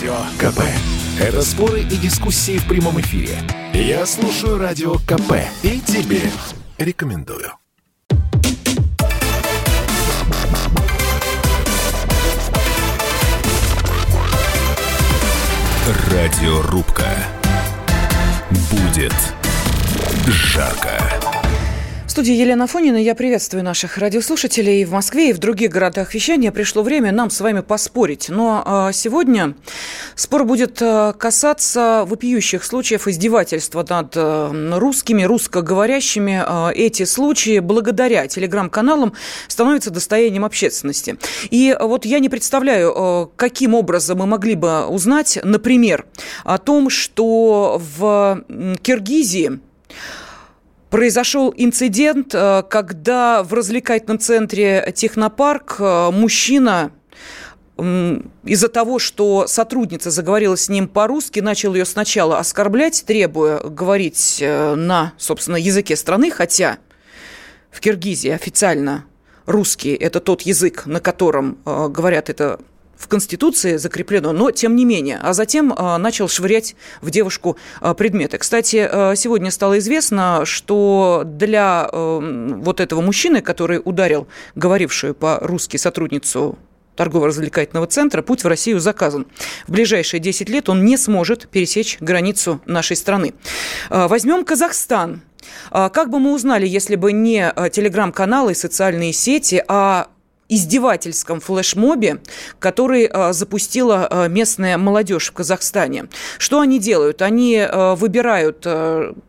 Радио КП. Это споры и дискуссии в прямом эфире. Я слушаю Радио КП и тебе рекомендую. Радиорубка. Будет жарко. В студии Елена Фонина. Я приветствую наших радиослушателей. В Москве и в других городах вещания пришло время нам с вами поспорить. Но а, сегодня спор будет а, касаться вопиющих случаев издевательства над а, русскими, русскоговорящими. А, эти случаи благодаря телеграм-каналам становятся достоянием общественности. И вот я не представляю, каким образом мы могли бы узнать, например, о том, что в Киргизии Произошел инцидент, э, когда в развлекательном центре «Технопарк» э, мужчина из-за того, что сотрудница заговорила с ним по-русски, начал ее сначала оскорблять, требуя говорить э, на, собственно, языке страны, хотя в Киргизии официально русский – это тот язык, на котором говорят это в Конституции закреплено, но тем не менее. А затем а, начал швырять в девушку а, предметы. Кстати, а, сегодня стало известно, что для вот этого мужчины, который ударил говорившую по-русски сотрудницу торгово-развлекательного центра, путь в Россию заказан. В ближайшие 10 лет он не сможет пересечь границу нашей страны. Возьмем Казахстан. Как бы мы узнали, если бы не телеграм-каналы и социальные сети, а издевательском флешмобе, который э, запустила э, местная молодежь в Казахстане. Что они делают? Они э, выбирают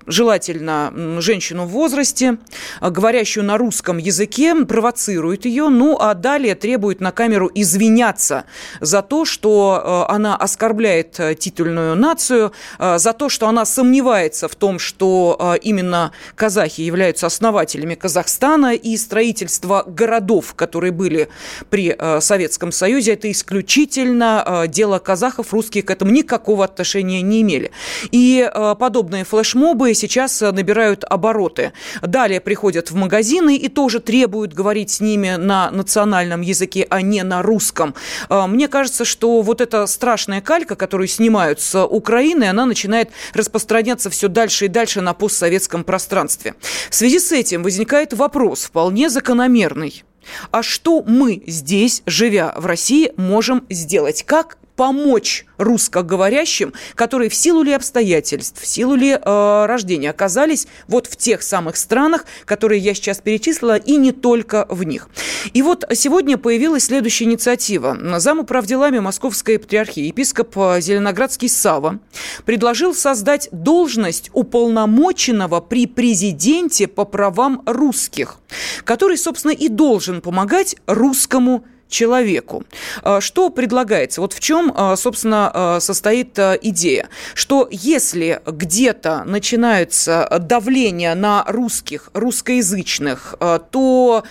желательно женщину в возрасте, говорящую на русском языке, провоцируют ее, ну а далее требуют на камеру извиняться за то, что она оскорбляет титульную нацию, за то, что она сомневается в том, что именно казахи являются основателями Казахстана и строительства городов, которые были были при э, Советском Союзе, это исключительно э, дело казахов, русские к этому никакого отношения не имели. И э, подобные флешмобы сейчас набирают обороты. Далее приходят в магазины и тоже требуют говорить с ними на национальном языке, а не на русском. Мне кажется, что вот эта страшная калька, которую снимают с Украины, она начинает распространяться все дальше и дальше на постсоветском пространстве. В связи с этим возникает вопрос, вполне закономерный. А что мы здесь, живя в России, можем сделать? Как помочь русскоговорящим, которые в силу ли обстоятельств, в силу ли э, рождения оказались вот в тех самых странах, которые я сейчас перечислила, и не только в них. И вот сегодня появилась следующая инициатива. Зам делами Московской патриархии епископ Зеленоградский Сава предложил создать должность уполномоченного при президенте по правам русских, который, собственно, и должен помогать русскому. А, что предлагается? Вот в чем, а, собственно, а, состоит идея? Что если где-то начинается давление на русских, русскоязычных, то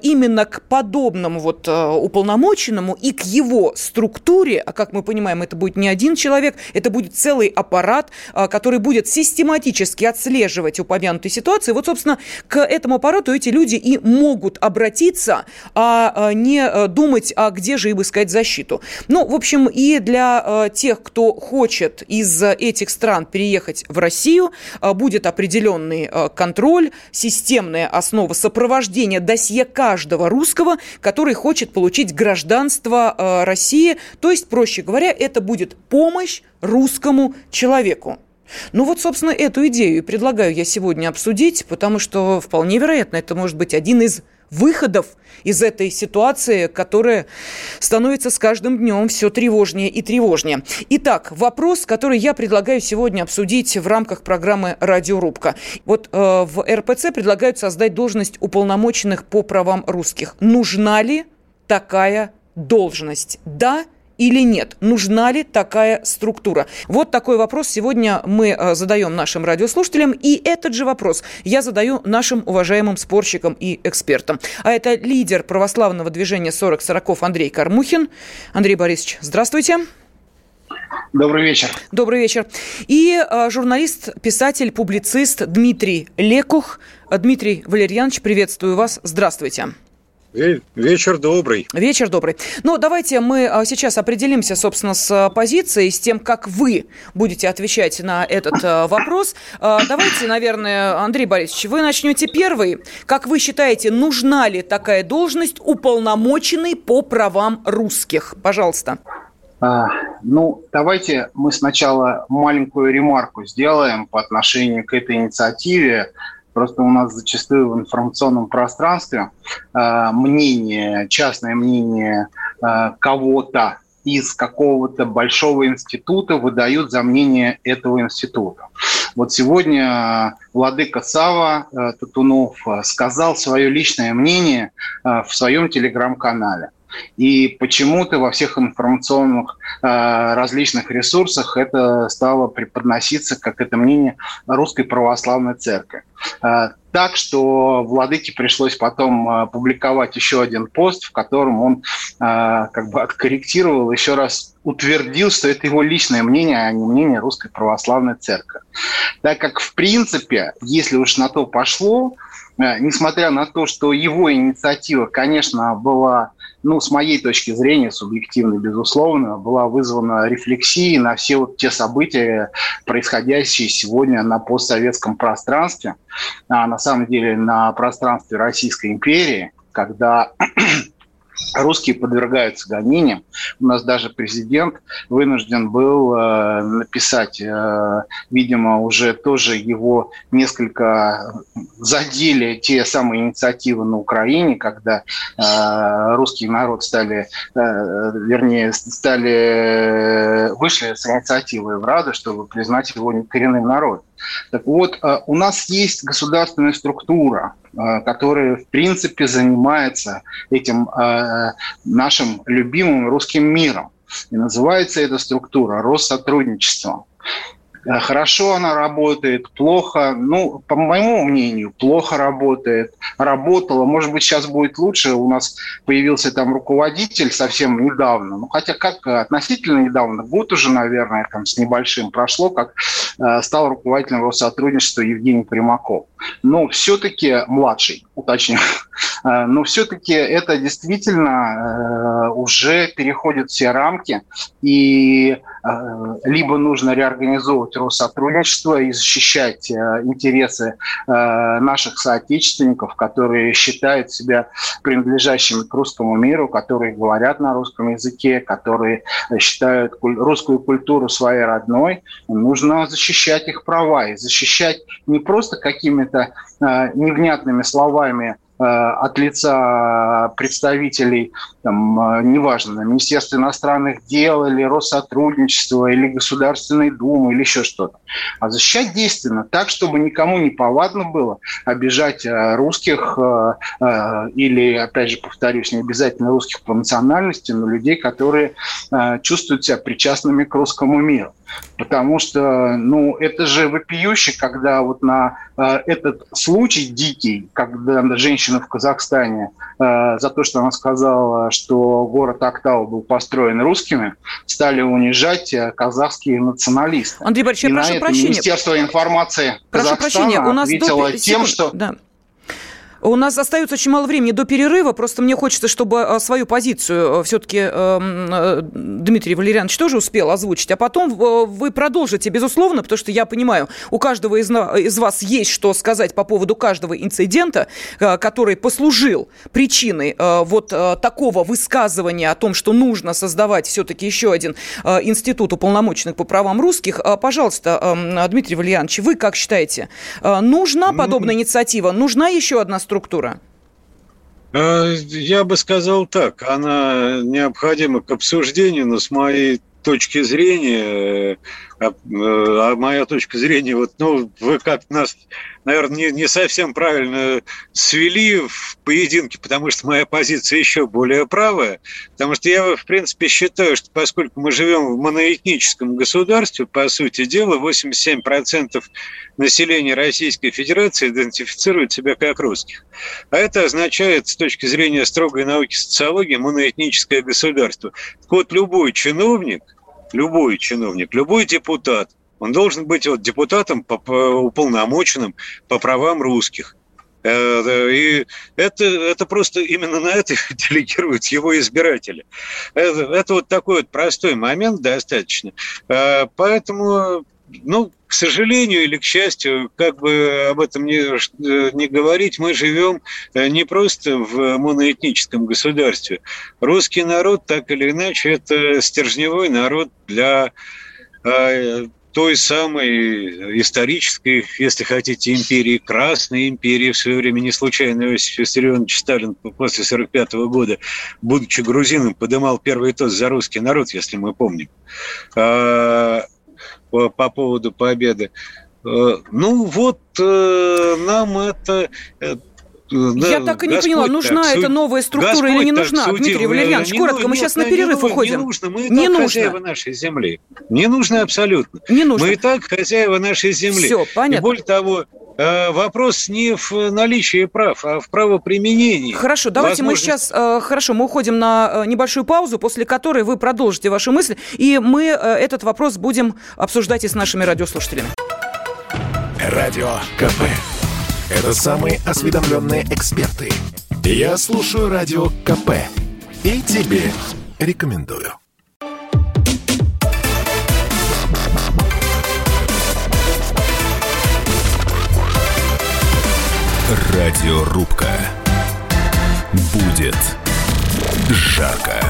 именно к подобному вот уполномоченному и к его структуре, а как мы понимаем, это будет не один человек, это будет целый аппарат, который будет систематически отслеживать упомянутые ситуации. Вот, собственно, к этому аппарату эти люди и могут обратиться, а не думать думать, а где же им искать защиту. Ну, в общем, и для э, тех, кто хочет из этих стран переехать в Россию, э, будет определенный э, контроль, системная основа сопровождения досье каждого русского, который хочет получить гражданство России. То есть, проще говоря, это будет помощь русскому человеку. Ну вот, собственно, эту идею предлагаю я сегодня обсудить, потому что вполне вероятно, это может быть один из выходов из этой ситуации, которая становится с каждым днем все тревожнее и тревожнее. Итак, вопрос, который я предлагаю сегодня обсудить в рамках программы «Радиорубка». Вот э, в РПЦ предлагают создать должность уполномоченных по правам русских. Нужна ли такая должность? Да или нет? Нужна ли такая структура? Вот такой вопрос сегодня мы э, задаем нашим радиослушателям. И этот же вопрос я задаю нашим уважаемым спорщикам и экспертам. А это лидер православного движения 40-40 Андрей Кармухин. Андрей Борисович, здравствуйте. Добрый вечер. Добрый вечер. И э, журналист, писатель, публицист Дмитрий Лекух. Дмитрий Валерьянович, приветствую вас. Здравствуйте. Вечер добрый. Вечер добрый. Ну, давайте мы а, сейчас определимся, собственно, с а, позицией, с тем, как вы будете отвечать на этот а, вопрос. Давайте, наверное, Андрей Борисович, вы начнете первый. Как вы считаете, нужна ли такая должность уполномоченной по правам русских? Пожалуйста. А, ну, давайте мы сначала маленькую ремарку сделаем по отношению к этой инициативе. Просто у нас зачастую в информационном пространстве э, мнение, частное мнение э, кого-то из какого-то большого института выдают за мнение этого института. Вот сегодня владыка Сава э, Татунов сказал свое личное мнение э, в своем телеграм-канале. И почему-то во всех информационных э, различных ресурсах это стало преподноситься как это мнение Русской Православной Церкви. Э, так что Владыке пришлось потом э, публиковать еще один пост, в котором он как бы откорректировал, еще раз утвердил, что это его личное мнение, а не мнение Русской Православной Церкви. Так как, в принципе, если уж на то пошло, несмотря на то, что его инициатива, конечно, была ну, с моей точки зрения, субъективно, безусловно, была вызвана рефлексией на все вот те события, происходящие сегодня на постсоветском пространстве, а на самом деле на пространстве Российской империи, когда русские подвергаются гонениям. У нас даже президент вынужден был э, написать, э, видимо, уже тоже его несколько задели те самые инициативы на Украине, когда э, русский народ стали, э, вернее, стали вышли с инициативой в Раду, чтобы признать его коренным народом. Так вот, э, у нас есть государственная структура, э, которая, в принципе, занимается этим э, нашим любимым русским миром. И называется эта структура Россотрудничество. Э, хорошо она работает, плохо. Ну, по моему мнению, плохо работает. Работала. Может быть, сейчас будет лучше. У нас появился там руководитель совсем недавно. Ну, хотя как относительно недавно, год уже, наверное, там с небольшим прошло, как э, стал руководителем Россотрудничества Евгений Примаков. Но все-таки младший, уточню. Э, но все-таки это действительно э, уже переходит все рамки. И Э, либо нужно реорганизовывать Россотрудничество и защищать интересы наших соотечественников, которые считают себя принадлежащими к русскому миру, которые говорят на русском языке, которые считают русскую культуру своей родной. Нужно защищать их права и защищать не просто какими-то невнятными словами Э, от лица представителей, там, э, неважно, Министерства иностранных дел или Россотрудничества, или Государственной Думы, или еще что-то. А защищать действенно так, чтобы никому не повадно было обижать русских или, опять же, повторюсь, не обязательно русских по национальности, но людей, которые чувствуют себя причастными к русскому миру. Потому что, ну, это же вопиюще, когда вот на э, этот случай дикий, когда женщина в Казахстане э, за то, что она сказала, что город Актау был построен русскими, стали унижать э, казахские националисты. Андрей Борисович, я прошу прощения. Министерство информации прошу Казахстана прощения, у нас ответило до... тем, что... Да. У нас остается очень мало времени до перерыва. Просто мне хочется, чтобы э, свою позицию э, все-таки э, Дмитрий Валерьянович тоже успел озвучить. А потом вы продолжите, безусловно, потому что я понимаю, у каждого из, из вас есть что сказать по поводу каждого инцидента, который послужил причиной вот такого высказывания о том, что нужно создавать все-таки еще один институт уполномоченных по правам русских. Пожалуйста, Дмитрий Валерьянович, вы как считаете, нужна подобная инициатива? Нужна еще одна структура? Э, я бы сказал так, она необходима к обсуждению, но с моей точки зрения, а, а моя точка зрения, вот, ну, вы как нас, наверное, не, не совсем правильно свели в поединке, потому что моя позиция еще более правая, потому что я, в принципе, считаю, что поскольку мы живем в моноэтническом государстве, по сути дела, 87% населения Российской Федерации идентифицирует себя как русских. А это означает, с точки зрения строгой науки социологии, моноэтническое государство. Так вот, любой чиновник, любой чиновник, любой депутат, он должен быть вот депутатом, по, по, уполномоченным по правам русских. Э, и это, это просто именно на это делегируют его избиратели. Это, это вот такой вот простой момент достаточно. Э, поэтому ну, к сожалению или к счастью, как бы об этом не, не говорить, мы живем не просто в моноэтническом государстве. Русский народ, так или иначе, это стержневой народ для той самой исторической, если хотите, империи, Красной империи. В свое время не случайно Иосиф Виссарионович Сталин после 1945 года, будучи грузином, подымал первый тост за русский народ, если мы помним, а, по, по поводу победы. А, ну вот э, нам это э, да, Я так и не Господь поняла, нужна так, эта новая структура Господь или не нужна, судил. Дмитрий Валерьянович? Не, коротко, не, мы сейчас не, на перерыв не, уходим. Не нужно, мы и не так нужно. хозяева нашей земли. Не нужно абсолютно. Не нужно. Мы и так хозяева нашей земли. Все, понятно. И более того, э, вопрос не в наличии прав, а в правоприменении. Хорошо, давайте Возможность... мы сейчас, э, хорошо, мы уходим на э, небольшую паузу, после которой вы продолжите ваши мысли, и мы этот вопрос будем обсуждать и с нашими радиослушателями. Радио КП. Это самые осведомленные эксперты. Я слушаю Радио КП. И тебе рекомендую. Радиорубка. Будет жарко.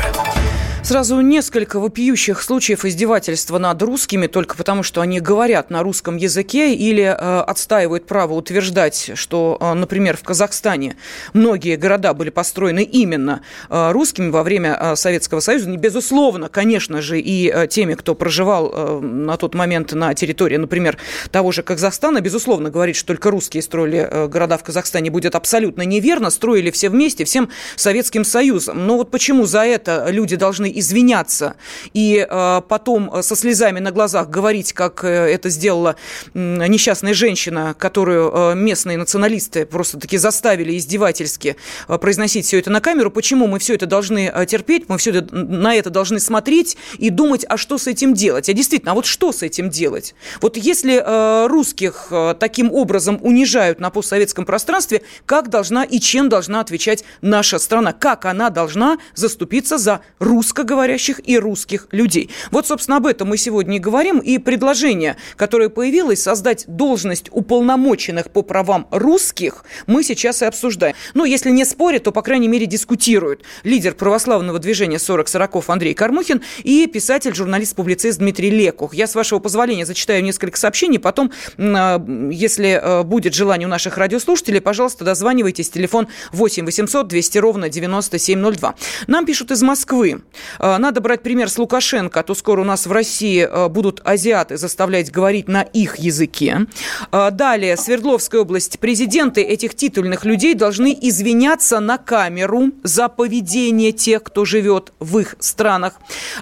Сразу несколько вопиющих случаев издевательства над русскими только потому, что они говорят на русском языке или э, отстаивают право утверждать, что, э, например, в Казахстане многие города были построены именно э, русскими во время э, Советского Союза. Безусловно, конечно же, и э, теми, кто проживал э, на тот момент на территории, например, того же Казахстана, безусловно, говорить, что только русские строили э, города в Казахстане, будет абсолютно неверно. Строили все вместе, всем Советским Союзом. Но вот почему за это люди должны извиняться и э, потом со слезами на глазах говорить, как э, это сделала несчастная женщина, которую э, местные националисты просто-таки заставили издевательски произносить все это на камеру. Почему мы все это должны терпеть, мы все это, на это должны смотреть и думать, а что с этим делать? А действительно, а вот что с этим делать? Вот если русских таким образом унижают на постсоветском пространстве, как должна и чем должна отвечать наша страна? Как она должна заступиться за русско русскоговорящих и русских людей. Вот, собственно, об этом мы сегодня и говорим. И предложение, которое появилось, создать должность уполномоченных по правам русских, мы сейчас и обсуждаем. Ну, если не спорят, то, по крайней мере, дискутируют. Лидер православного движения 40 40 Андрей Кармухин и писатель, журналист-публицист Дмитрий Лекух. Я, с вашего позволения, зачитаю несколько сообщений. Потом, а, если а, будет желание у наших радиослушателей, пожалуйста, дозванивайтесь. Телефон 8 800 200 ровно 9702. Нам пишут из Москвы. А, надо брать пример с Лукашенко, а то скоро у нас в России а, будут азиаты заставлять говорить на их языке. А, далее, Свердловская область. Президенты этих титульных людей должны извиняться на камеру за поведение тех, кто живет в их странах.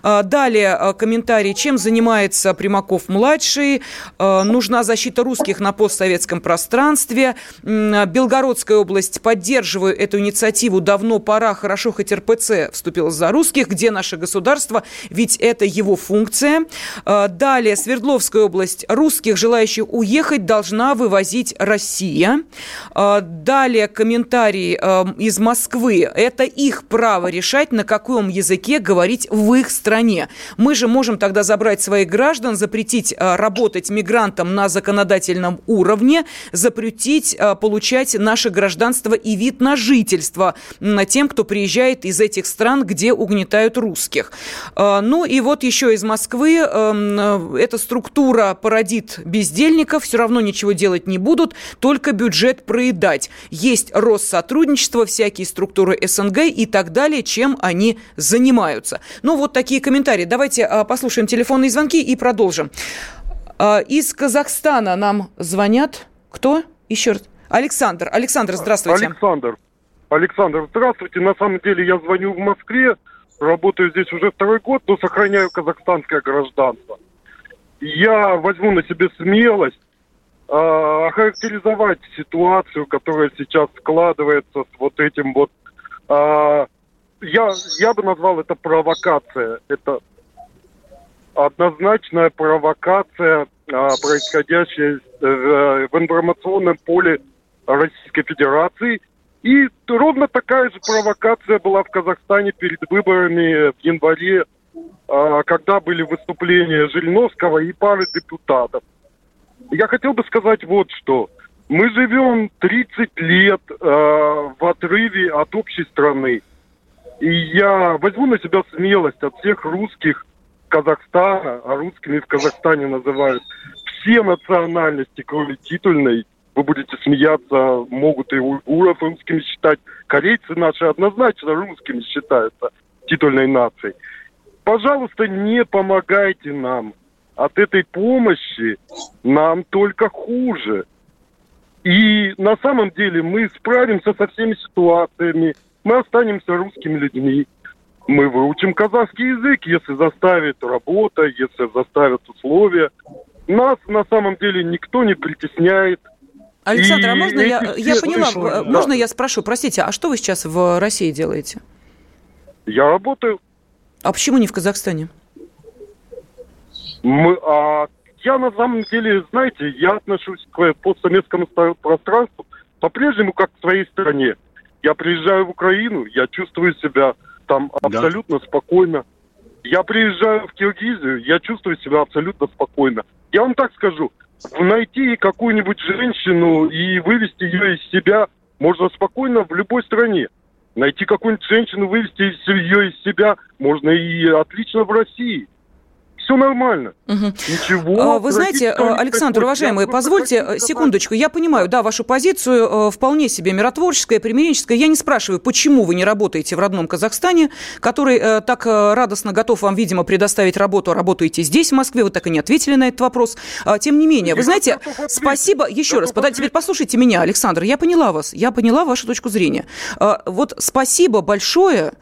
Далее, комментарий. Чем занимается Примаков-младший? Нужна защита русских на постсоветском пространстве. Белгородская область. Поддерживаю эту инициативу. Давно пора. Хорошо, хоть РПЦ вступил за русских. Где наше государство, ведь это его функция. А, далее, Свердловская область. Русских, желающих уехать, должна вывозить Россия. А, далее, комментарий а, из Москвы. Это их право решать, на каком языке говорить в их стране. Мы же можем тогда забрать своих граждан, запретить работать мигрантам на законодательном уровне, запретить получать наше гражданство и вид на жительство тем, кто приезжает из этих стран, где угнетают русских. А, ну и вот еще из Москвы эм, э, эта структура породит бездельников, все равно ничего делать не будут, только бюджет проедать. Есть Россотрудничество, всякие структуры СНГ и так далее, чем они занимаются. Ну вот такие комментарии. Давайте а, послушаем телефонные звонки и продолжим. А, из Казахстана нам звонят. Кто? Еще раз. Александр. Александр, здравствуйте. Александр. Александр, здравствуйте. На самом деле я звоню в Москве. Работаю здесь уже второй год, но сохраняю казахстанское гражданство. Я возьму на себе смелость э, охарактеризовать ситуацию, которая сейчас складывается с вот этим вот... Э, я, я бы назвал это провокация. Это однозначная провокация, э, происходящая в, в информационном поле Российской Федерации. И ровно такая же провокация была в Казахстане перед выборами в январе, а, когда были выступления Жириновского и пары депутатов. Я хотел бы сказать вот что. Мы живем 30 лет э, в отрыве от общей страны. И я возьму на себя смелость от всех русских Казахстана, а русскими в Казахстане называют все национальности, кроме титульной. Вы будете смеяться, могут и уйгуров русскими считать. Корейцы наши однозначно русскими считаются титульной нацией. Пожалуйста, не помогайте нам. От этой помощи нам только хуже. И на самом деле мы справимся со всеми ситуациями, мы останемся русскими людьми. Мы выучим казахский язык, если заставит работа, если заставят условия. Нас на самом деле никто не притесняет. Александр, и а можно я, я поняла, вышло, да. можно я спрошу, простите, а что вы сейчас в России делаете? Я работаю. А почему не в Казахстане? Мы, а я на самом деле, знаете, я отношусь к постсоветскому пространству по-прежнему как к своей стране. Я приезжаю в Украину, я чувствую себя там абсолютно да. спокойно. Я приезжаю в Киргизию, я чувствую себя абсолютно спокойно. Я вам так скажу, найти какую-нибудь женщину и вывести ее из себя можно спокойно в любой стране. Найти какую-нибудь женщину, вывести ее из себя можно и отлично в России все нормально. Угу. Ничего. Вы знаете, Александр, уважаемый, позвольте э, секундочку. Я понимаю, да, вашу позицию э, вполне себе миротворческая, примиренческая. Я не спрашиваю, почему вы не работаете в родном Казахстане, который э, так радостно готов вам, видимо, предоставить работу, а работаете здесь, в Москве. Вы так и не ответили на этот вопрос. А, тем не менее, вы знаете, спасибо еще раз. Теперь послушайте меня, Александр. Я поняла вас. Я поняла вашу точку зрения. А, вот спасибо большое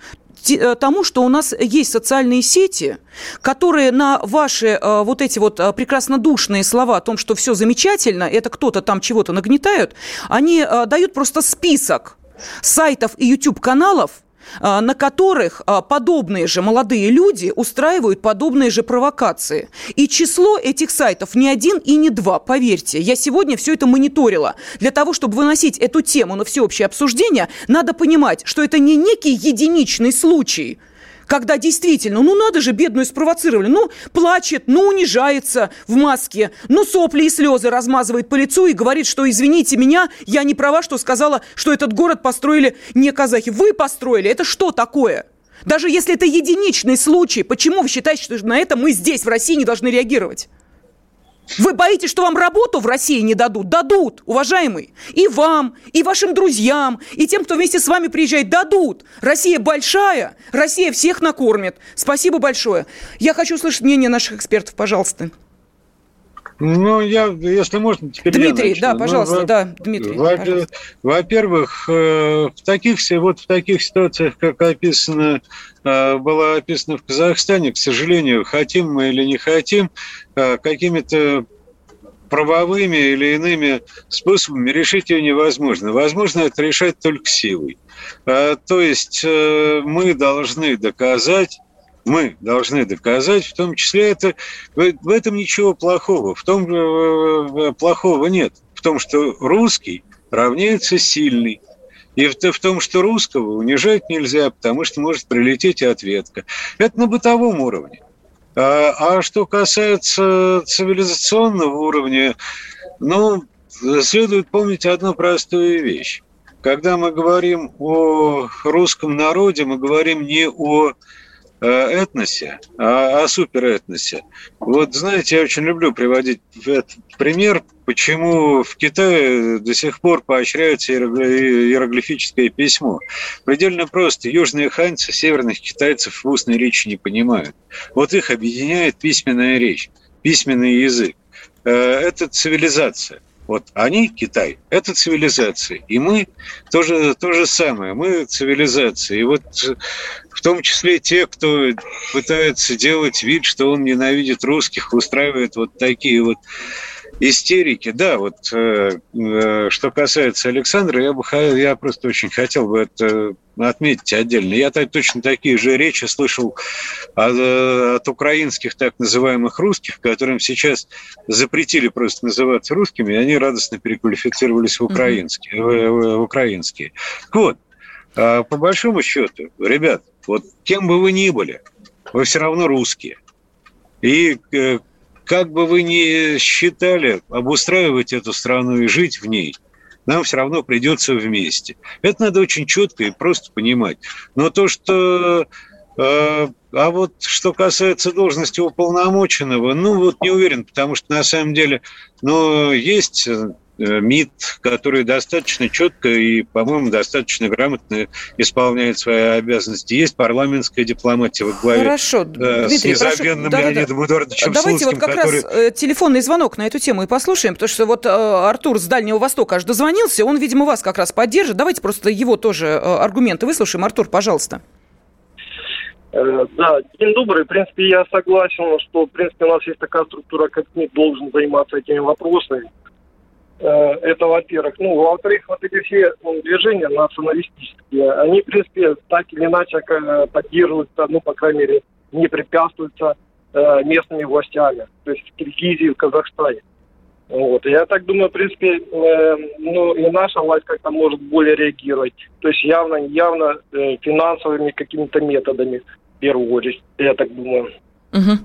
тому, что у нас есть социальные сети, которые на ваши э, вот эти вот э, прекрасно душные слова о том, что все замечательно, это кто-то там чего-то нагнетают, они дают просто список сайтов и YouTube-каналов, на которых а, подобные же молодые люди устраивают подобные же провокации. И число этих сайтов не один и не два, поверьте. Я сегодня все это мониторила. Для того, чтобы выносить эту тему на всеобщее обсуждение, надо понимать, что это не некий единичный случай – когда действительно, ну надо же, бедную спровоцировали, ну плачет, ну унижается в маске, ну сопли и слезы размазывает по лицу и говорит, что извините меня, я не права, что сказала, что этот город построили не казахи. Вы построили, это что такое? Даже если это единичный случай, почему вы считаете, что на это мы здесь, в России, не должны реагировать? Вы боитесь, что вам работу в России не дадут? Дадут, уважаемый. И вам, и вашим друзьям, и тем, кто вместе с вами приезжает, дадут. Россия большая, Россия всех накормит. Спасибо большое. Я хочу услышать мнение наших экспертов, пожалуйста. Ну, я, если можно, теперь Дмитрий, я начну. да, ну, пожалуйста, ну, да, Дмитрий. Во- во-первых, э, в таких, вот в таких ситуациях, как описано, э, было описано в Казахстане, к сожалению, хотим мы или не хотим, э, какими-то правовыми или иными способами решить ее невозможно. Возможно это решать только силой. То есть мы должны доказать, мы должны доказать, в том числе это в этом ничего плохого, в том э, плохого нет, в том, что русский равняется сильный. И в, в том, что русского унижать нельзя, потому что может прилететь ответка. Это на бытовом уровне. А, а что касается цивилизационного уровня, ну, следует помнить одну простую вещь. Когда мы говорим о русском народе, мы говорим не о этносе, а о суперэтносе. Вот знаете, я очень люблю приводить этот пример, почему в Китае до сих пор поощряется иероглифическое письмо. Предельно просто. Южные ханьцы северных китайцев в устной речи не понимают. Вот их объединяет письменная речь, письменный язык. Э, это цивилизация. Вот они, Китай, это цивилизация. И мы тоже то же самое. Мы цивилизация. И вот в том числе те, кто пытается делать вид, что он ненавидит русских, устраивает вот такие вот истерики. Да, вот э, э, что касается Александра, я, бы, я просто очень хотел бы это отметить отдельно. Я так, точно такие же речи слышал от, от украинских так называемых русских, которым сейчас запретили просто называться русскими, и они радостно переквалифицировались в украинские. Mm-hmm. В, в, в украинские. Вот, а по большому счету, ребят, вот кем бы вы ни были, вы все равно русские. И э, как бы вы ни считали обустраивать эту страну и жить в ней, нам все равно придется вместе. Это надо очень четко и просто понимать. Но то, что... Э, а вот что касается должности уполномоченного, ну вот не уверен, потому что на самом деле, ну, есть Э, МИД, который достаточно четко и, по-моему, достаточно грамотно исполняет свои обязанности. Есть парламентская дипломатия во главе Хорошо. Э, Дмитрий, с незабвенным прошу... Леонидом да, Эдуардовичем Давайте Слуцким, вот как который... раз э, телефонный звонок на эту тему и послушаем, потому что вот э, Артур с Дальнего Востока аж дозвонился, он, видимо, вас как раз поддержит. Давайте просто его тоже э, аргументы выслушаем. Артур, пожалуйста. Да, день добрый. В принципе, я согласен, что, в принципе, у нас есть такая структура, как МИД должен заниматься этими вопросами. Э, это, во-первых. Ну, во-вторых, вот эти все ну, движения националистические, они, в принципе, так или иначе э, поддерживаются, ну, по крайней мере, не препятствуются э, местными властями, то есть в Киргизии, в Казахстане. Вот. Я так думаю, в принципе, э, ну и наша власть как-то может более реагировать. То есть явно, явно э, финансовыми какими-то методами, в первую очередь, я так думаю. Угу.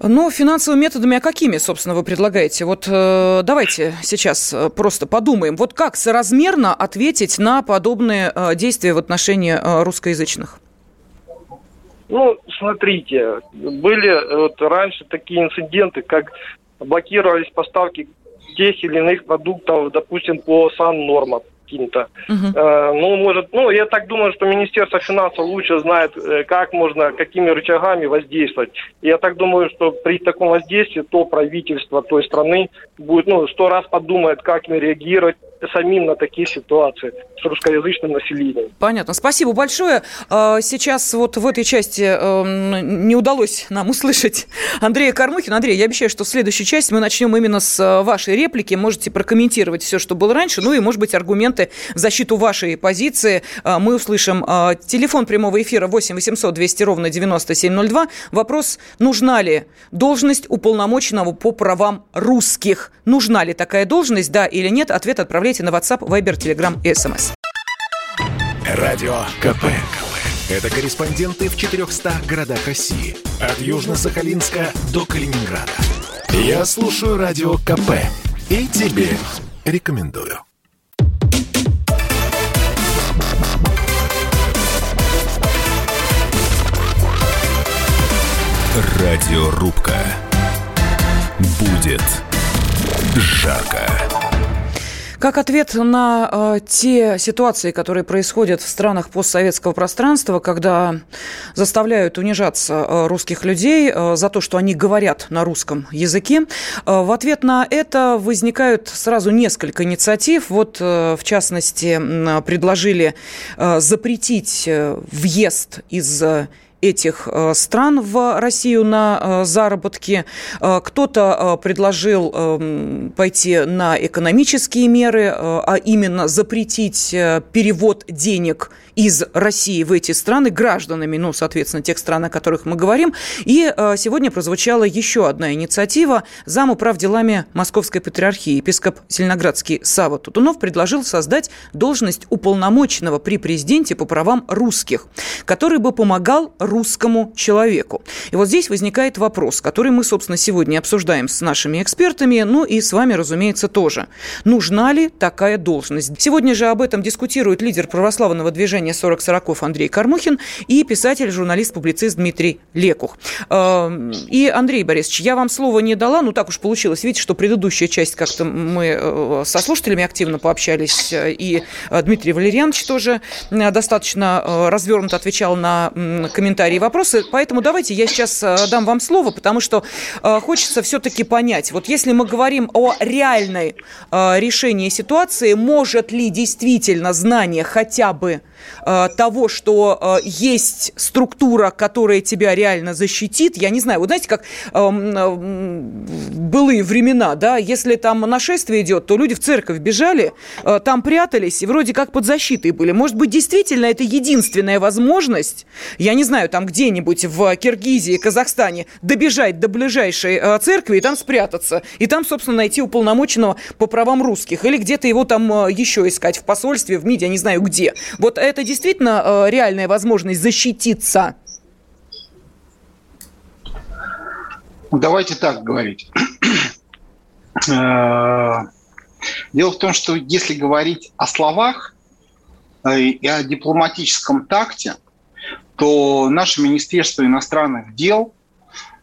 Ну, финансовыми методами, а какими, собственно, вы предлагаете? Вот э, давайте сейчас э, просто подумаем, вот как соразмерно ответить на подобные э, действия в отношении э, русскоязычных? Ну, смотрите, были вот раньше такие инциденты, как блокировались поставки тех или иных продуктов, допустим, по сан-нормам каким-то. Uh-huh. Э, ну, может, ну, я так думаю, что Министерство финансов лучше знает, э, как можно, какими рычагами воздействовать. Я так думаю, что при таком воздействии то правительство той страны будет, ну, сто раз подумает, как мне реагировать, самим на такие ситуации с русскоязычным населением. Понятно. Спасибо большое. А, сейчас вот в этой части эм, не удалось нам услышать Андрея Кормухина. Андрей, я обещаю, что в следующей части мы начнем именно с э, вашей реплики. Можете прокомментировать все, что было раньше, ну и, может быть, аргументы в защиту вашей позиции а, мы услышим. А, телефон прямого эфира 8 800 200 ровно 9702. Вопрос, нужна ли должность уполномоченного по правам русских? Нужна ли такая должность, да или нет? Ответ отправляйте отправляйте на WhatsApp, Viber, Telegram и SMS. Радио КП. Это корреспонденты в 400 городах России. От Южно-Сахалинска до Калининграда. Я слушаю Радио КП. И тебе рекомендую. Радиорубка. Будет жарко. Как ответ на э, те ситуации, которые происходят в странах постсоветского пространства, когда заставляют унижаться э, русских людей э, за то, что они говорят на русском языке, э, в ответ на это возникают сразу несколько инициатив. Вот, э, в частности, э, предложили э, запретить э, въезд из этих э, стран в Россию на э, заработки. Э, кто-то предложил эм, пойти на экономические меры, а именно запретить перевод денег из России в эти страны гражданами, ну, соответственно, тех стран, о которых мы говорим. И сегодня прозвучала еще одна инициатива. Зам управ делами Московской Патриархии, епископ Зеленоградский Сава Тутунов предложил создать должность уполномоченного при президенте по правам русских, который бы помогал русскому человеку. И вот здесь возникает вопрос, который мы, собственно, сегодня обсуждаем с нашими экспертами, ну и с вами, разумеется, тоже. Нужна ли такая должность? Сегодня же об этом дискутирует лидер православного движения 40 40 Андрей Кармухин и писатель, журналист, публицист Дмитрий Лекух. Эм, и, Андрей Борисович, я вам слово не дала, ну так уж получилось, видите, что предыдущая часть как-то мы э, со слушателями активно пообщались, э, и э, Дмитрий Валерьянович тоже достаточно развернуто отвечал на комментарии комментарии, вопросы. Поэтому давайте я сейчас дам вам слово, потому что хочется все-таки понять. Вот если мы говорим о реальной решении ситуации, может ли действительно знание хотя бы того, что э, есть структура, которая тебя реально защитит. Я не знаю, вот знаете, как э, э, былые времена, да, если там нашествие идет, то люди в церковь бежали, э, там прятались и вроде как под защитой были. Может быть, действительно это единственная возможность, я не знаю, там где-нибудь в Киргизии, Казахстане, добежать до ближайшей э, церкви и там спрятаться. И там, собственно, найти уполномоченного по правам русских. Или где-то его там э, еще искать в посольстве, в МИДе, я не знаю где. Вот это действительно э, реальная возможность защититься? Давайте так говорить. Э, дело в том, что если говорить о словах э, и о дипломатическом такте, то наше Министерство иностранных дел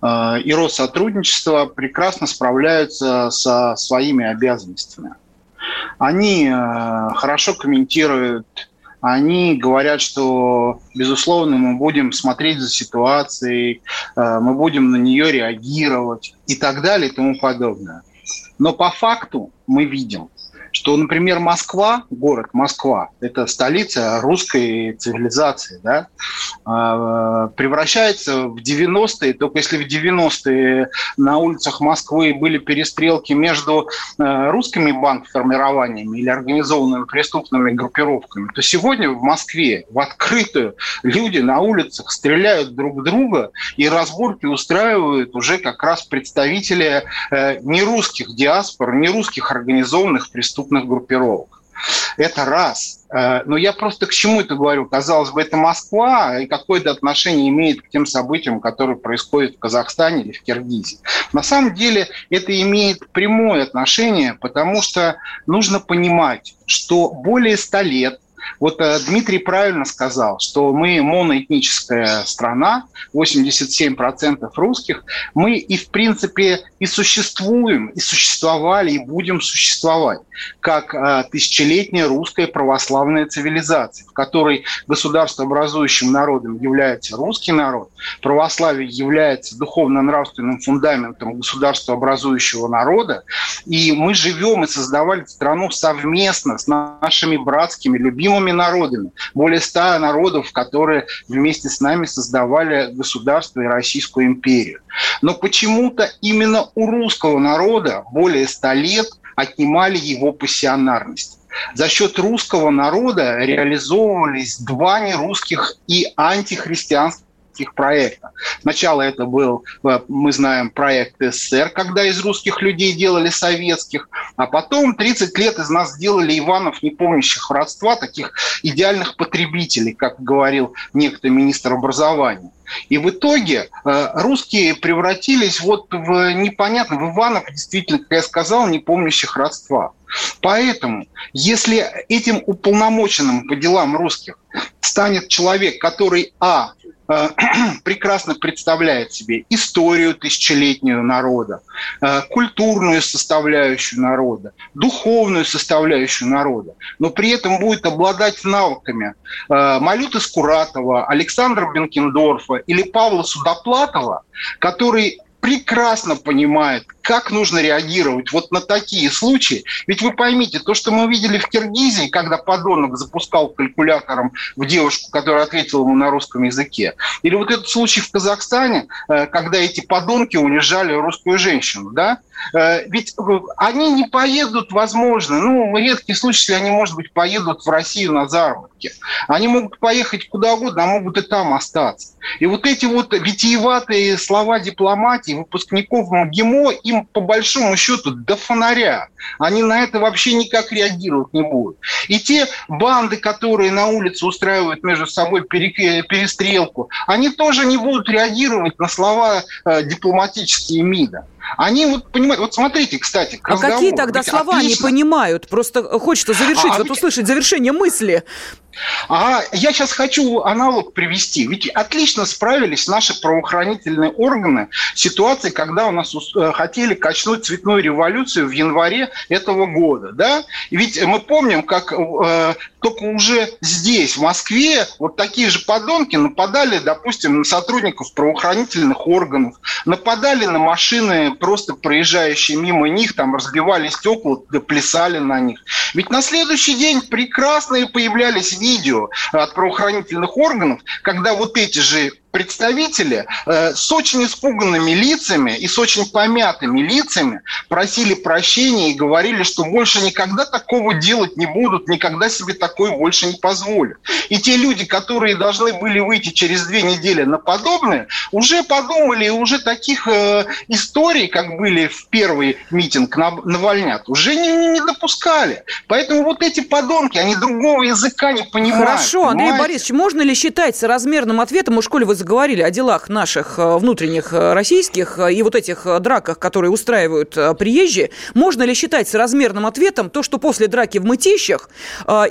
и Россотрудничество прекрасно справляются со своими обязанностями. Они хорошо комментируют они говорят, что, безусловно, мы будем смотреть за ситуацией, э, мы будем на нее реагировать и так далее и тому подобное. Но по факту мы видим, что, например, Москва, город Москва, это столица русской цивилизации, да, а, превращается в 90-е, только если в 90-е на улицах Москвы были перестрелки между э, русскими бандформированиями или организованными преступными группировками, то сегодня в Москве в открытую люди на улицах стреляют друг друга и разборки устраивают уже как раз представители э, нерусских диаспор, нерусских организованных преступных преступных группировок. Это раз. Э, но я просто к чему это говорю? Казалось бы, это Москва, и какое-то отношение имеет к тем событиям, которые происходят в Казахстане или в Киргизии. На самом деле это имеет прямое отношение, потому что нужно понимать, что более ста лет вот э, Дмитрий правильно сказал, что мы моноэтническая страна, 87% русских. Мы и, в принципе, и существуем, и существовали, и будем существовать, как э, тысячелетняя русская православная цивилизация, в которой государствообразующим народом является русский народ, православие является духовно-нравственным фундаментом государствообразующего народа, и мы живем и создавали страну совместно с нашими братскими, любимыми любимыми народами. Более ста народов, которые вместе с нами создавали государство и Российскую империю. Но почему-то именно у русского народа более ста лет отнимали его пассионарность. За счет русского народа реализовывались два нерусских и антихристианских русских проектов. Сначала это был, э, мы знаем, проект СССР, когда из русских людей делали советских, а потом 30 лет из нас сделали Иванов, не помнящих родства, таких идеальных потребителей, как говорил некто министр образования. И в итоге э, русские превратились вот в непонятно, в Иванов, действительно, как я сказал, не помнящих родства. Поэтому, если этим уполномоченным по делам русских станет человек, который, а, прекрасно представляет себе историю тысячелетнюю народа, э, культурную составляющую народа, духовную составляющую народа, но при этом будет обладать навыками э, Малюты Скуратова, Александра Бенкендорфа или Павла Судоплатова, который прекрасно понимает, как нужно реагировать вот на такие случаи. Ведь вы поймите, то, что мы видели в Киргизии, когда подонок запускал калькулятором в девушку, которая ответила ему на русском языке, или вот этот случай в Казахстане, э, когда эти подонки унижали русскую женщину, да, э, ведь они не поедут, возможно, ну, редкий случай, если они, может быть, поедут в Россию на заработки. Они могут поехать куда угодно, а могут и там остаться. И вот эти вот витиеватые слова дипломатии выпускников МГИМО, им по большому счету до фонаря. Они на это вообще никак реагировать не будут. И те банды, которые на улице устраивают между собой перестрелку, они тоже не будут реагировать на слова э, дипломатические МИДа. Они вот понимают, вот смотрите, кстати, А какие тогда Ведь слова отлично... они понимают? Просто хочется завершить, а, вот услышать завершение мысли. А я сейчас хочу аналог привести. Ведь отлично справились наши правоохранительные органы с ситуацией, когда у нас э, хотели качнуть цветную революцию в январе этого года. Да? Ведь мы помним, как э, только уже здесь, в Москве, вот такие же подонки нападали, допустим, на сотрудников правоохранительных органов, нападали на машины, просто проезжающие мимо них, там разбивали стекла, плясали на них. Ведь на следующий день прекрасные появлялись видео от правоохранительных органов, когда вот эти же представители э, с очень испуганными лицами и с очень помятыми лицами просили прощения и говорили, что больше никогда такого делать не будут, никогда себе такое больше не позволят. И те люди, которые должны были выйти через две недели на подобное, уже подумали, уже таких э, историй, как были в первый митинг на, Навальнят, уже не, не, допускали. Поэтому вот эти подонки, они другого языка не понимают. Хорошо, Андрей понимаете? Борисович, можно ли считать соразмерным ответом, у школе вы заговорили о делах наших э, внутренних э, российских э, и вот этих драках, которые устраивают приезжие, можно ли считать соразмерным ответом то, что после драки в Мытищах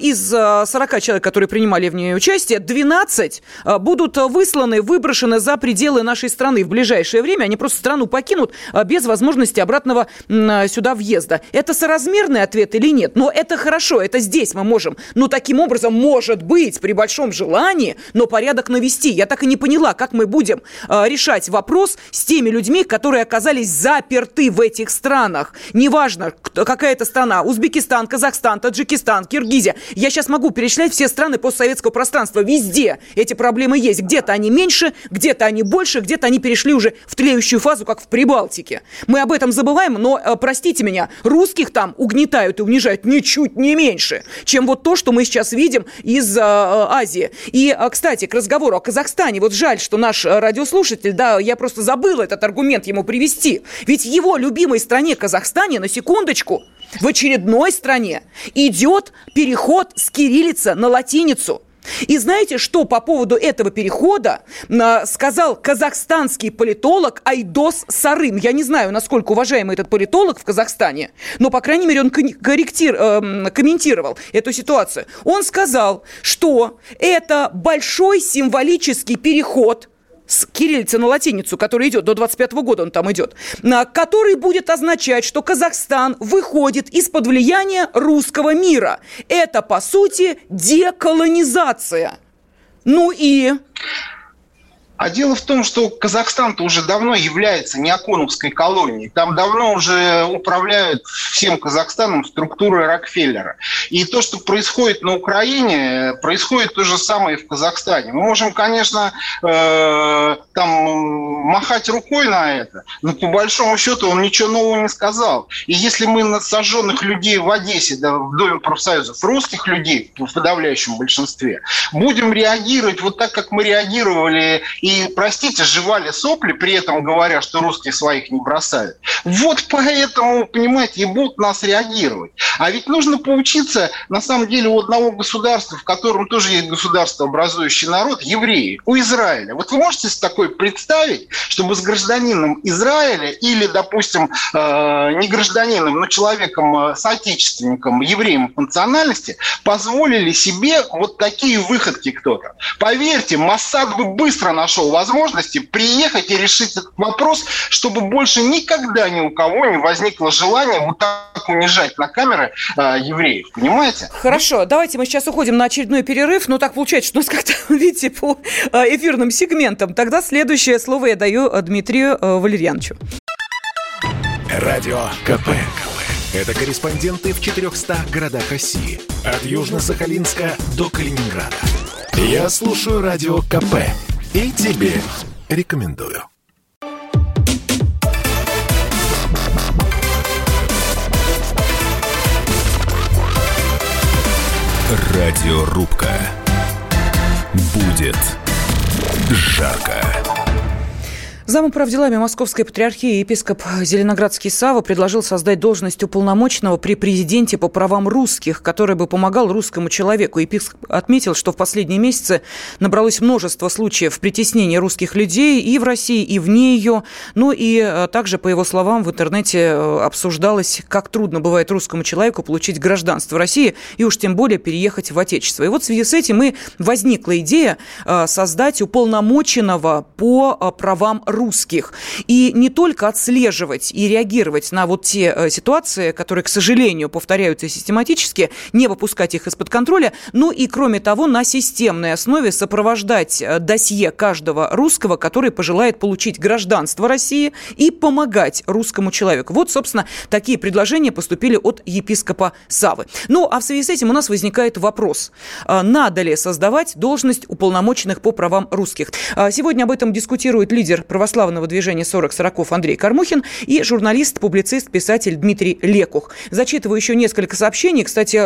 из 40 человек, которые принимали в ней участие, 12 будут высланы, выброшены за пределы нашей страны в ближайшее время, они просто страну покинут без возможности обратного сюда въезда. Это соразмерный ответ или нет? Но это хорошо, это здесь мы можем. Но таким образом, может быть, при большом желании, но порядок навести. Я так и не поняла, как мы будем э, решать вопрос с теми людьми, которые оказались заперты в этих странах. Неважно, какая это страна, Узбекистан, Казахстан, Таджикистан, Киргизия. Я сейчас могу перечислять все страны постсоветского пространства. Везде эти проблемы есть. Где-то они меньше, где-то они больше, где-то они перешли уже в тлеющую фазу, как в Прибалтике. Мы об этом забываем, но, э, простите меня, русских там угнетают и унижают ничуть не меньше, чем вот то, что мы сейчас видим из э, Азии. И, э, кстати, к разговору о Казахстане. Вот жаль, что наш э, радиослушатель, да, я просто забыла этот аргумент ему привести. Ведь в его любимой стране Казахстане, на секундочку, в очередной стране идет переход с кириллица на латиницу. И знаете, что по поводу этого перехода а, сказал казахстанский политолог Айдос Сарым? Я не знаю, насколько уважаемый этот политолог в Казахстане, но, по крайней мере, он корректир, э, комментировал эту ситуацию. Он сказал, что это большой символический переход – с кириллицы на латиницу, который идет до 25 года, он там идет, который будет означать, что Казахстан выходит из-под влияния русского мира. Это, по сути, деколонизация. Ну и... А дело в том, что Казахстан-то уже давно является неоконовской колонией. Там давно уже управляют всем Казахстаном структуры Рокфеллера. И то, что происходит на Украине, происходит то же самое и в Казахстане. Мы можем, конечно, э, там махать рукой на это, но по большому счету он ничего нового не сказал. И если мы на сожженных людей в Одессе, да, в Доме профсоюзов, русских людей в подавляющем большинстве, будем реагировать вот так, как мы реагировали и, простите, жевали сопли, при этом говоря, что русские своих не бросают. Вот поэтому, понимаете, и будут нас реагировать. А ведь нужно поучиться, на самом деле, у одного государства, в котором тоже есть государство, образующий народ, евреи, у Израиля. Вот вы можете себе такое представить, чтобы с гражданином Израиля или, допустим, э, не гражданином, но человеком, э, соотечественником, евреем по национальности, позволили себе вот такие выходки кто-то. Поверьте, Массад бы быстро нашел нашел возможности приехать и решить этот вопрос, чтобы больше никогда ни у кого не возникло желания вот так унижать на камеры э, евреев. Понимаете? Хорошо, давайте мы сейчас уходим на очередной перерыв. Ну, так получается, что у нас как-то, видите, по э, эфирным сегментам. Тогда следующее слово я даю э, Дмитрию э, Валерьяновичу. Радио КП. Это корреспонденты в 400 городах России. От Южно-Сахалинска до Калининграда. Я слушаю Радио КП и тебе рекомендую. Радиорубка. Будет жарко. Зам делами Московской Патриархии епископ Зеленоградский Сава предложил создать должность уполномоченного при президенте по правам русских, который бы помогал русскому человеку. Епископ отметил, что в последние месяцы набралось множество случаев притеснения русских людей и в России, и вне ее. Ну и э, также, по его словам, в интернете э, обсуждалось, как трудно бывает русскому человеку получить гражданство России и уж тем более переехать в Отечество. И вот в связи с этим и возникла идея э, создать уполномоченного по правам русских русских. И не только отслеживать и реагировать на вот те э, ситуации, которые, к сожалению, повторяются систематически, не выпускать их из-под контроля, но и, кроме того, на системной основе сопровождать э, досье каждого русского, который пожелает получить гражданство России и помогать русскому человеку. Вот, собственно, такие предложения поступили от епископа Савы. Ну, а в связи с этим у нас возникает вопрос. А, надо ли создавать должность уполномоченных по правам русских? Сегодня об этом дискутирует лидер православного движения 40 40 Андрей Кармухин и журналист, публицист, писатель Дмитрий Лекух. Зачитываю еще несколько сообщений. Кстати,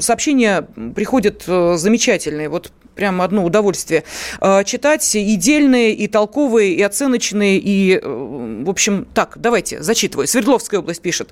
сообщения приходят э, замечательные. Вот прям одно удовольствие э, читать. И дельные, и толковые, и оценочные, и, э, в общем, так, давайте, зачитываю. Свердловская область пишет.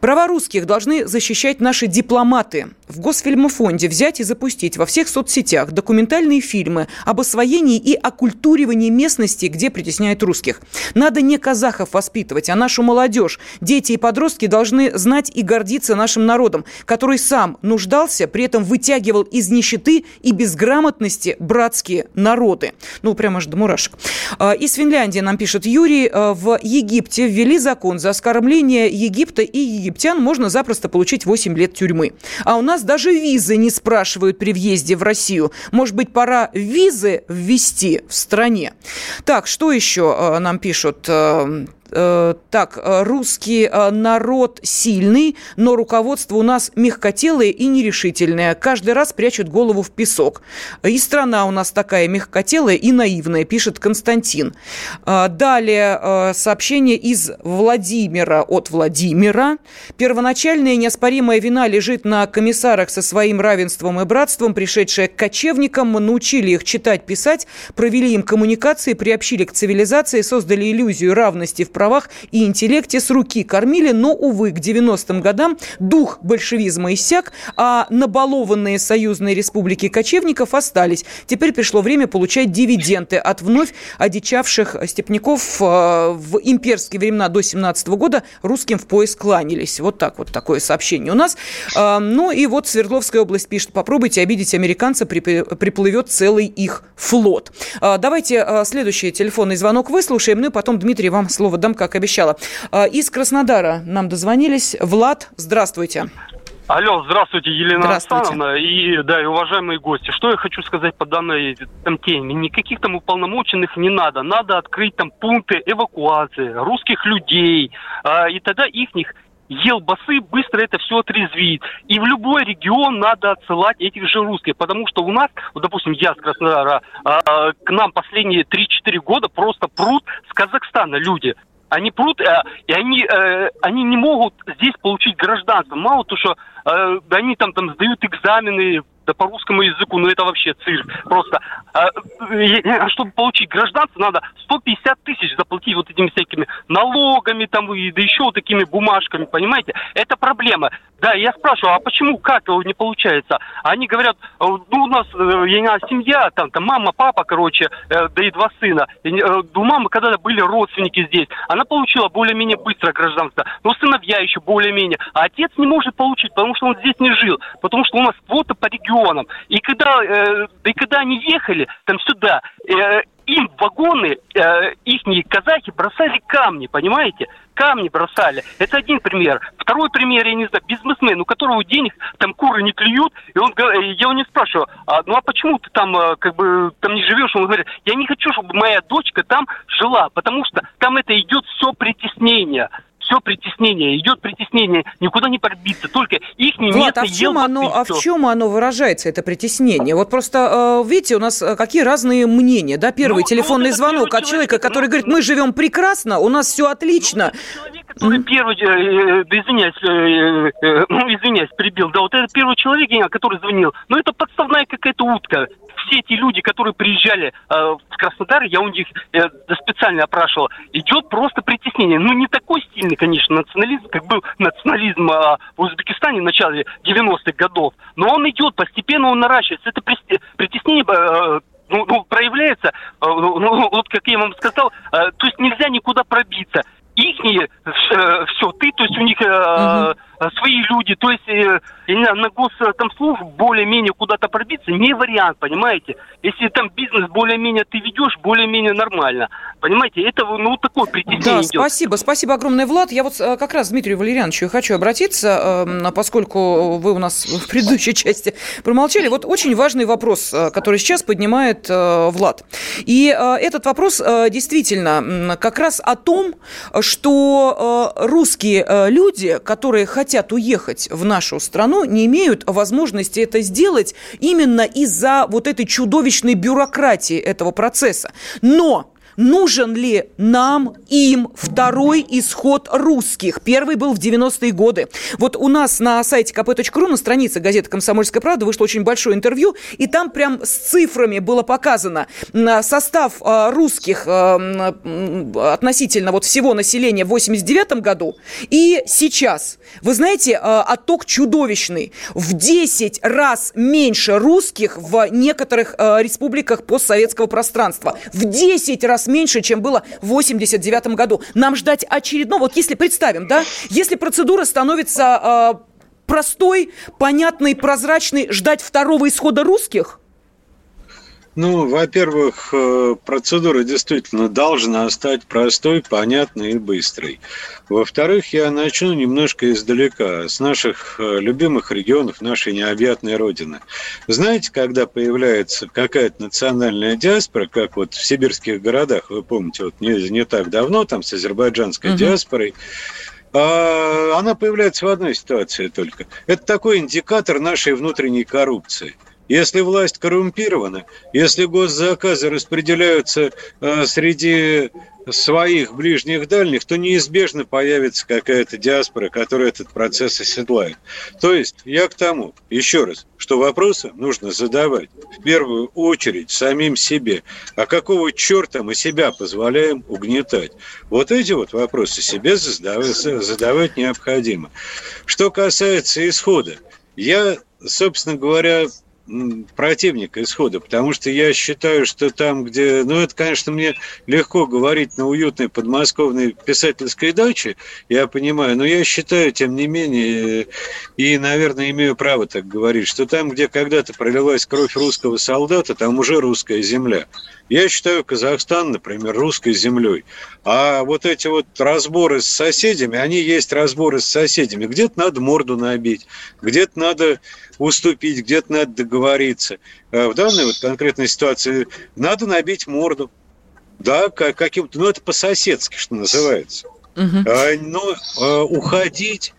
Права русских должны защищать наши дипломаты. В Госфильмофонде взять и запустить во всех соцсетях документальные фильмы об освоении и оккультуривании местности, где притесняют русских. Надо не казахов воспитывать, а нашу молодежь. Дети и подростки должны знать и гордиться нашим народом, который сам нуждался, при этом вытягивал из нищеты и безграмотности братские народы. Ну, прямо аж до мурашек. А, из Финляндии нам пишет Юрий. А, в Египте ввели закон за оскорбление Египта и египтян можно запросто получить 8 лет тюрьмы. А у нас даже визы не спрашивают при въезде в Россию. Может быть, пора визы ввести в стране? Так, что еще нам пишут? Э, так, э, русский э, народ сильный, но руководство у нас мягкотелое и нерешительное. Каждый раз прячут голову в песок. И страна у нас такая мягкотелая и наивная, пишет Константин. Далее сообщение из Владимира от Владимира. Первоначальная неоспоримая вина лежит на комиссарах со своим равенством и братством, пришедшие к кочевникам, научили их читать, писать, провели им коммуникации, приобщили к цивилизации, создали иллюзию равности в правах и интеллекте с руки кормили, но, увы, к 90-м годам дух большевизма иссяк, а набалованные союзные республики кочевников остались. Теперь пришло время получать дивиденды от вновь одичавших степняков э, в имперские времена до 17 года русским в пояс кланялись. Вот так вот такое сообщение у нас. Э, ну и вот Свердловская область пишет, попробуйте обидеть американца, приплывет целый их флот. Э, давайте следующий телефонный звонок выслушаем, ну и потом, Дмитрий, вам слово дам, как обещала. А, из Краснодара нам дозвонились. Влад, здравствуйте. Алло, здравствуйте, Елена здравствуйте. Александровна и, да, и уважаемые гости. Что я хочу сказать по данной там, теме? Никаких там уполномоченных не надо. Надо открыть там пункты эвакуации русских людей, э, и тогда их елбасы быстро это все отрезвит. И в любой регион надо отсылать этих же русских, потому что у нас, вот, допустим, я с Краснодара, э, к нам последние 3-4 года просто прут с Казахстана люди. Они прут, э, и они, э, они не могут здесь получить гражданство. Мало то, что э, они там, там сдают экзамены, да по русскому языку, ну это вообще цирк. Просто, а, а чтобы получить гражданство, надо 150 тысяч заплатить вот этими всякими налогами, там, и, да еще вот такими бумажками, понимаете? Это проблема. Да, я спрашиваю, а почему, как не получается? Они говорят, ну, у нас, э, я не знаю, семья, там, там, мама, папа, короче, э, да и два сына. И, э, у мамы, когда были родственники здесь, она получила более-менее быстро гражданство. Но сыновья еще более-менее. А отец не может получить, потому что он здесь не жил. Потому что у нас квота по региону регионам. И когда, э, и когда они ехали там сюда, э, им вагоны, э, ихние казахи бросали камни, понимаете? Камни бросали. Это один пример. Второй пример, я не знаю, бизнесмен, у которого денег там куры не клюют, и он, я его не спрашиваю, а, ну а почему ты там э, как бы там не живешь? Он говорит, я не хочу, чтобы моя дочка там жила, потому что там это идет все притеснение все притеснение, идет притеснение, никуда не пробиться, только их не Влад, а в чем оно, а в чем оно выражается, это притеснение? Вот просто, э, видите, у нас э, какие разные мнения, да, первый ну, телефонный ну, звонок от человека, который ну, говорит, мы живем прекрасно, у нас все отлично. Ну, человек, который первый, э, да извиняюсь, ну, извиняюсь, прибил, да, вот это первый человек, который звонил, ну, это подставная какая-то утка, все эти люди, которые приезжали э, в Краснодар, я у них э, специально опрашивал, идет просто притеснение. Ну, не такой стильный, конечно, национализм, как был национализм э, в Узбекистане в начале 90-х годов, но он идет, постепенно он наращивается. Это притеснение э, ну, ну, проявляется, э, ну, ну, вот как я вам сказал, э, то есть нельзя никуда пробиться. Ихние, э, все, ты, то есть у них... Э, угу свои люди, то есть э, на гос там служб более-менее куда-то пробиться не вариант, понимаете? Если там бизнес более-менее ты ведешь, более-менее нормально, понимаете? Это ну такой притеснение Да, идет. спасибо, спасибо огромное, Влад. Я вот как раз Дмитрию Валерьяновичу хочу обратиться, эм, поскольку вы у нас в предыдущей части промолчали. Вот очень важный вопрос, который сейчас поднимает Влад. И этот вопрос действительно как раз о том, что русские люди, которые хотят уехать в нашу страну, не имеют возможности это сделать именно из-за вот этой чудовищной бюрократии этого процесса. Но нужен ли нам, им второй исход русских. Первый был в 90-е годы. Вот у нас на сайте kp.ru на странице газеты «Комсомольская правда» вышло очень большое интервью, и там прям с цифрами было показано состав а, русских а, относительно вот всего населения в 89 году и сейчас. Вы знаете, а, отток чудовищный. В 10 раз меньше русских в некоторых республиках постсоветского пространства. В 10 раз меньше, чем было в 89 году. Нам ждать очередного, вот если представим, да, если процедура становится э, простой, понятной, прозрачной, ждать второго исхода русских – ну, во-первых, э, процедура действительно должна стать простой, понятной и быстрой. Во-вторых, я начну немножко издалека, с наших э, любимых регионов нашей необъятной Родины. Знаете, когда появляется какая-то национальная диаспора, как вот в сибирских городах, вы помните, вот не, не так давно, там с азербайджанской угу. диаспорой, а, она появляется в одной ситуации только. Это такой индикатор нашей внутренней коррупции – если власть коррумпирована, если госзаказы распределяются э, среди своих ближних дальних, то неизбежно появится какая-то диаспора, которая этот процесс оседлает. То есть я к тому, еще раз, что вопросы нужно задавать в первую очередь самим себе. А какого черта мы себя позволяем угнетать? Вот эти вот вопросы себе задавать, задавать необходимо. Что касается исхода, я, собственно говоря, противника исхода, потому что я считаю, что там, где... Ну, это, конечно, мне легко говорить на уютной подмосковной писательской даче, я понимаю, но я считаю, тем не менее, и, наверное, имею право так говорить, что там, где когда-то пролилась кровь русского солдата, там уже русская земля. Я считаю Казахстан, например, русской землей. А вот эти вот разборы с соседями, они есть разборы с соседями. Где-то надо морду набить, где-то надо уступить, где-то надо договориться. А в данной вот конкретной ситуации надо набить морду. Да, каким-то, ну это по-соседски, что называется. Угу. Но а, уходить,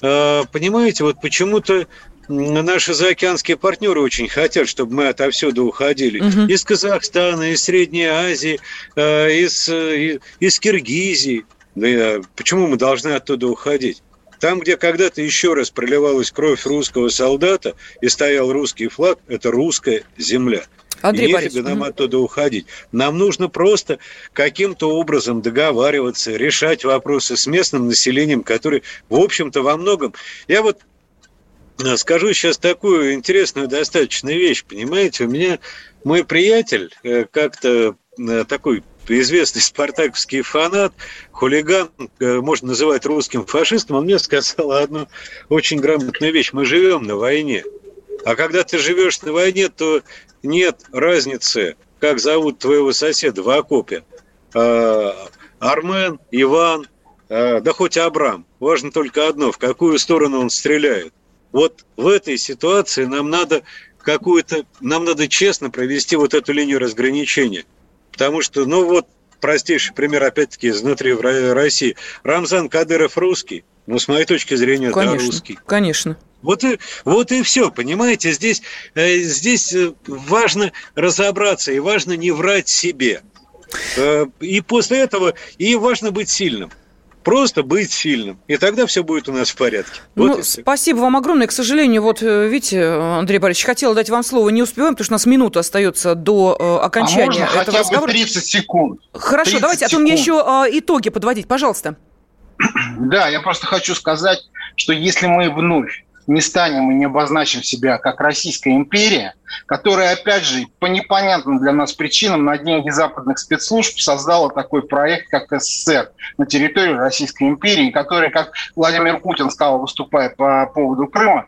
понимаете, вот почему-то наши заокеанские партнеры очень хотят, чтобы мы отовсюду уходили. Угу. Из Казахстана, из Средней Азии, э, из, э, из Киргизии. Почему мы должны оттуда уходить? Там, где когда-то еще раз проливалась кровь русского солдата и стоял русский флаг, это русская земля. Андрей и нефига нам оттуда уходить. Нам нужно просто каким-то образом договариваться, решать вопросы с местным населением, которое, в общем-то, во многом... Я вот Э, скажу сейчас такую интересную достаточно вещь, понимаете, у меня мой приятель э, как-то э, такой известный спартаковский фанат, хулиган, можно называть русским фашистом, он мне сказал одну очень грамотную вещь. Мы живем на войне. А когда ты живешь на войне, то нет разницы, как зовут твоего соседа в окопе. Армен, Иван, да хоть Абрам. Важно только одно, в какую сторону он стреляет. Вот в этой ситуации нам надо какую-то, нам надо честно провести вот эту линию разграничения. Потому что, ну вот, простейший пример, опять-таки, изнутри России. Рамзан Кадыров русский, ну, с моей точки зрения, конечно, да, русский. Конечно. Вот и, вот и все, понимаете, здесь, э, здесь э, важно разобраться и важно не врать себе. Э, и после этого, и важно быть сильным. Просто быть сильным. И тогда все будет у нас в порядке. Вот ну, спасибо вам огромное. К сожалению, вот э, видите, Андрей Борисович, хотела дать вам слово, не успеваем, потому что у нас минута остается до э, окончания а можно этого хотя разговора. бы 30 секунд. Хорошо, 30 давайте, секунд. а то мне еще э, итоги подводить. Пожалуйста. Да, я просто хочу сказать, что если мы вновь не станем и не обозначим себя как Российская империя – которая, опять же, по непонятным для нас причинам на деньги западных спецслужб создала такой проект, как СССР на территории Российской империи, который, как Владимир Путин сказал, выступая по поводу Крыма,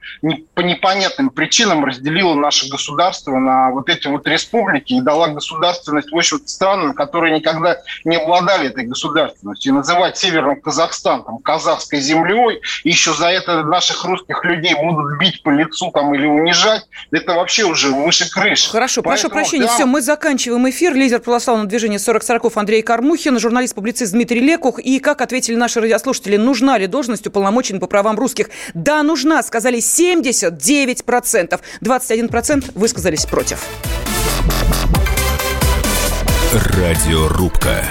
по непонятным причинам разделила наше государство на вот эти вот республики и дала государственность, в общем странам, которые никогда не обладали этой государственностью. И называть Северным Казахстан там, казахской землей, и еще за это наших русских людей будут бить по лицу там, или унижать, это вообще уже выше крыши. Хорошо, Поэтому, прошу прощения, да, все, мы заканчиваем эфир. Лидер православного движения 40 40 Андрей Кармухин, журналист-публицист Дмитрий Лекух. И как ответили наши радиослушатели, нужна ли должность уполномоченной по правам русских? Да, нужна, сказали 79%. 21% высказались против. Радиорубка.